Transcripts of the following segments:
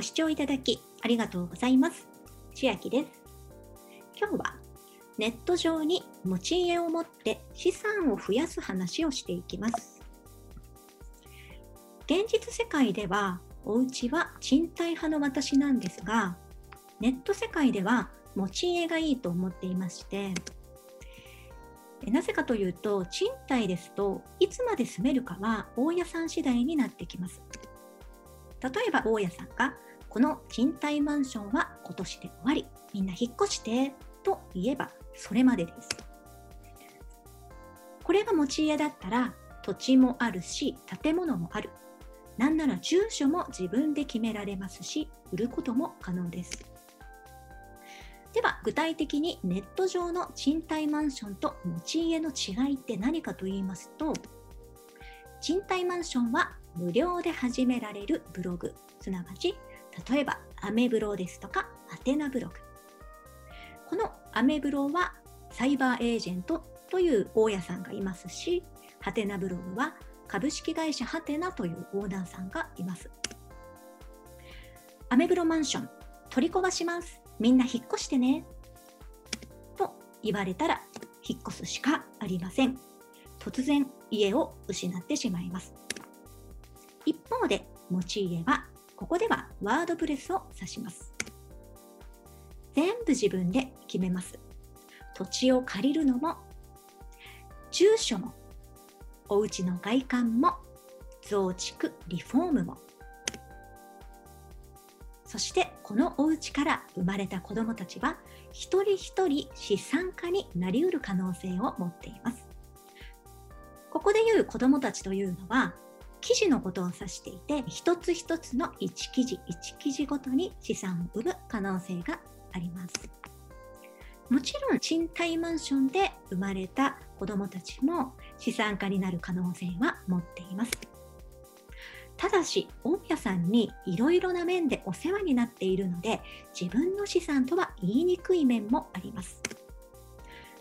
ご視聴いただきありがとうございます。千秋です。今日はネット上に持ち家を持って資産を増やす話をしていきます。現実世界ではお家は賃貸派の私なんですが、ネット世界では持ち家がいいと思っていまして、なぜかというと、賃貸ですといつまで住めるかは大家さん次第になってきます。例えば大家さんが、この賃貸マンションは今年で終わり、みんな引っ越してと言えばそれまでです。これが持ち家だったら土地もあるし建物もある。なんなら住所も自分で決められますし売ることも可能です。では具体的にネット上の賃貸マンションと持ち家の違いって何かと言いますと賃貸マンションは無料で始められるブログすなわち例えばアメブロですとかアテナブログこのアメブロはサイバーエージェントという大家さんがいますしハテナブログは株式会社ハテナというオーナーさんがいますアメブロマンション取り壊しますみんな引っ越してね。と言われたら引っ越すしかありません。突然家を失ってしまいます。一方で持ち家はここではワードプレスを指します。全部自分で決めます。土地を借りるのも住所もお家の外観も増築リフォームもそしてこのお家から生まれた子どもたちは一人一人資産家になりうる可能性を持っています。ここでいう子どもたちというのは記事のことを指していて一つ一つの1記事1記事ごとに資産を生む可能性があります。もちろん賃貸マンションで生まれた子どもたちも資産家になる可能性は持っています。ただし大家さんにいろいろな面でお世話になっているので自分の資産とは言いにくい面もあります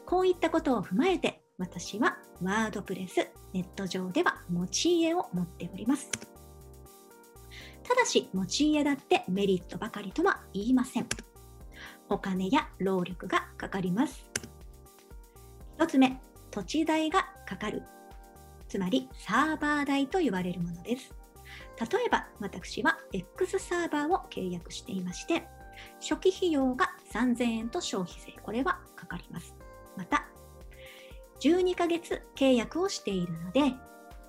こういったことを踏まえて私はワードプレスネット上では持ち家を持っております。ただし持ち家だってメリットばかりとは言いません。お金や労力がかかります。1つ目土地代がかかる。つまりサーバー代と言われるものです。例えば私は X サーバーを契約していまして初期費用が3000円と消費税。これはかかります。また12ヶ月契約をしているので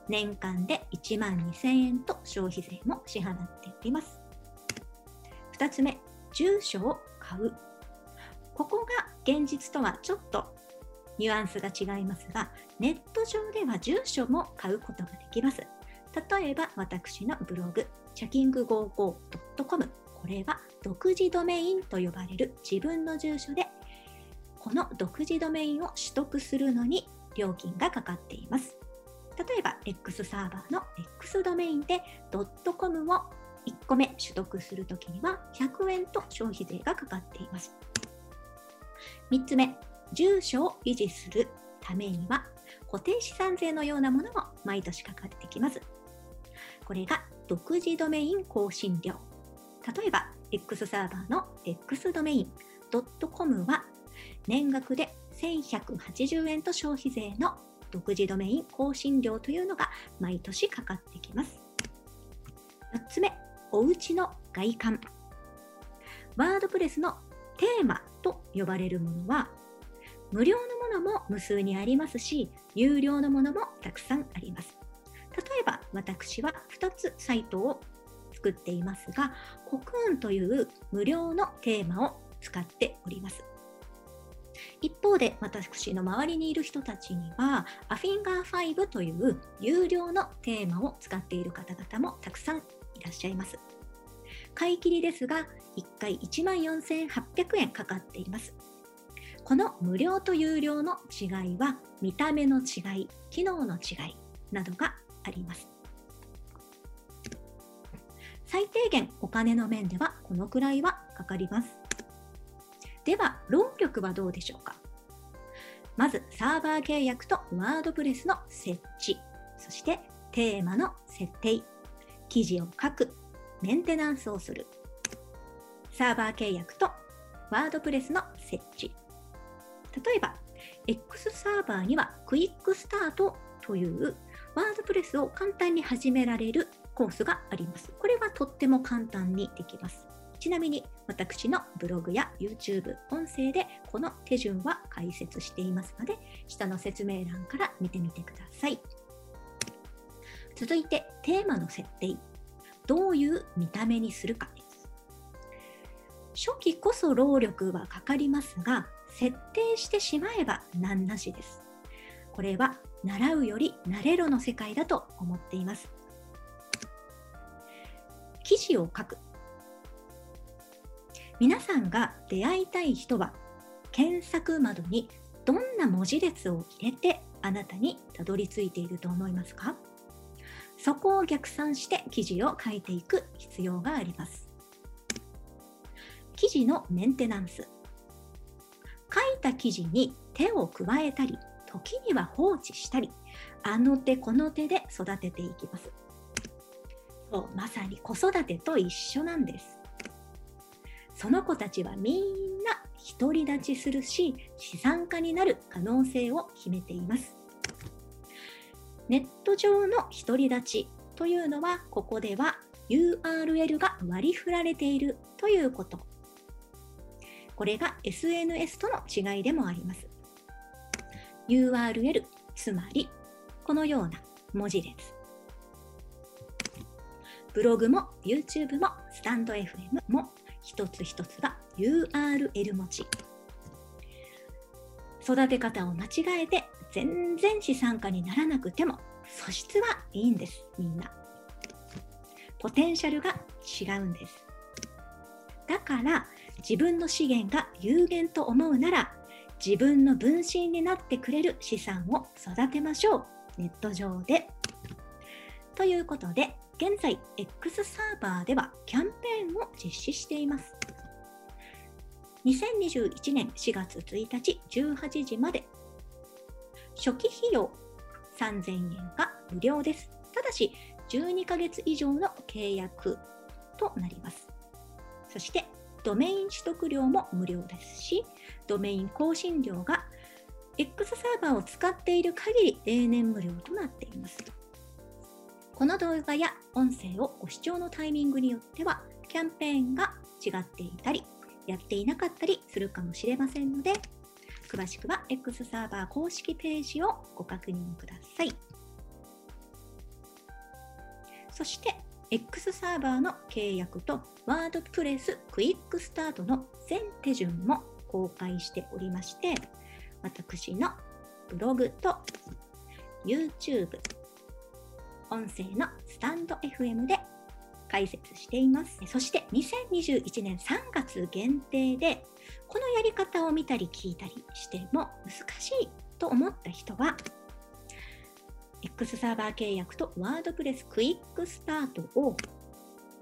年間で1万2000円と消費税も支払っております。2つ目住所を買う。ここが現実とはちょっとニュアンスが違いますがネット上では住所も買うことができます。例えば私のブログ、チャキング 55.com これは独自ドメインと呼ばれる自分の住所でこの独自ドメインを取得するのに料金がかかっています。例えば X サーバーの X ドメインで .com を1個目取得するときには100円と消費税がかかっています。3つ目、住所を維持するためには固定資産税のようなものも毎年かかってきます。これが独自ドメイン更新料。例えば、X サーバーの X ドメイン .com は年額で1180円と消費税の独自ドメイン更新料というのが毎年かかってきます。4つ目、おうちの外観。ワードプレスのテーマと呼ばれるものは無料のものも無数にありますし有料のものもたくさんあります。例えば私は2つサイトを作っていますが、コクーンという無料のテーマを使っております。一方で私の周りにいる人たちにはアフィンガー5という有料のテーマを使っている方々もたくさんいらっしゃいます。買い切りですが1回14,800円かかっています。この無料と有料の違いは見た目の違い、機能の違いなどがあります。最低限お金の面ではこのくらいはかかります。では、労力はどうでしょうか？まず、サーバー契約とワードプレスの設置、そしてテーマの設定、記事を書く、メンテナンスをする、サーバー契約とワードプレスの設置。例えば、X サーバーにはクイックスタートというワードプレスを簡単に始められるコースがあります。これはとっても簡単にできます。ちなみに私のブログや YouTube、音声でこの手順は解説していますので、下の説明欄から見てみてください。続いてテーマの設定。どういう見た目にするかです。初期こそ労力はかかりますが、設定してしまえば難なしです。これは習うより慣れろの世界だと思っています。記事を書く。皆さんが出会いたい人は検索窓にどんな文字列を入れてあなたにたどり着いていると思いますか？そこを逆算して記事を書いていく必要があります。記事のメンテナンス。書いた記事に手を加えたり、時には放置したり、あの手この手で育てていきます。そうまさに子育てと一緒なんです。その子たちはみんな独り立ちするし、資産家になる可能性を秘めています。ネット上の独り立ちというのは、ここでは URL が割り振られているということ。これが SNS との違いでもあります。URL、つまりこのような文字列。ブログも YouTube もスタンド FM も一つ一つが URL 文字。育て方を間違えて全然資産家にならなくても素質はいいんです、みんな。ポテンシャルが違うんです。だから自分の資源が有限と思うなら自分の分身になってくれる資産を育てましょうネット上で。ということで現在 X サーバーではキャンペーンを実施しています。2021年4月1日18時まで初期費用3000円が無料です。ただし12ヶ月以上の契約となります。そしてドメイン取得料も無料ですし、ドメイン更新料が X サーバーを使っている限り永年無料となっています。この動画や音声をご視聴のタイミングによっては、キャンペーンが違っていたり、やっていなかったりするかもしれませんので、詳しくは X サーバー公式ページをご確認ください。そして X サーバーの契約とワードプレスクイックスタートの全手順も公開しておりまして、私のブログと YouTube、音声のスタンド FM で解説しています。そして2021年3月限定で、このやり方を見たり聞いたりしても難しいと思った人は、X サーバー契約とワードプレスクイックスタートを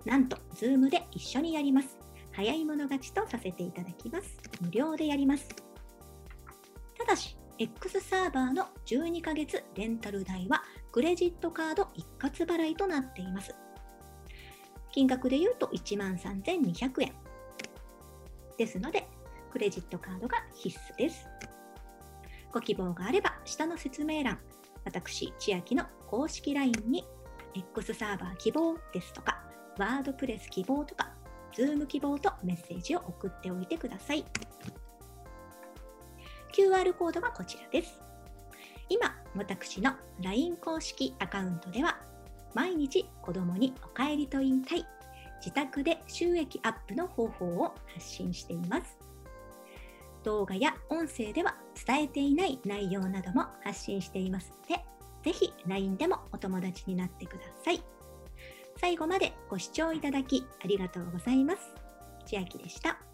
なんと Zoom で一緒にやります。早い者勝ちとさせていただきます。無料でやります。ただし、X サーバーの12ヶ月レンタル代はクレジットカード一括払いとなっています。金額で言うと1万3200円。ですので、クレジットカードが必須です。ご希望があれば、下の説明欄、私、千秋の公式 LINE に X サーバー希望ですとか、ワードプレス希望とか、Zoom 希望とメッセージを送っておいてください。QR コードはこちらです。今、私の LINE 公式アカウントでは、毎日子供にお帰りと言いたい、自宅で収益アップの方法を発信しています。動画や音声では伝えていない内容なども発信していますので、ぜひ LINE でもお友達になってください。最後までご視聴いただきありがとうございます。千秋でした。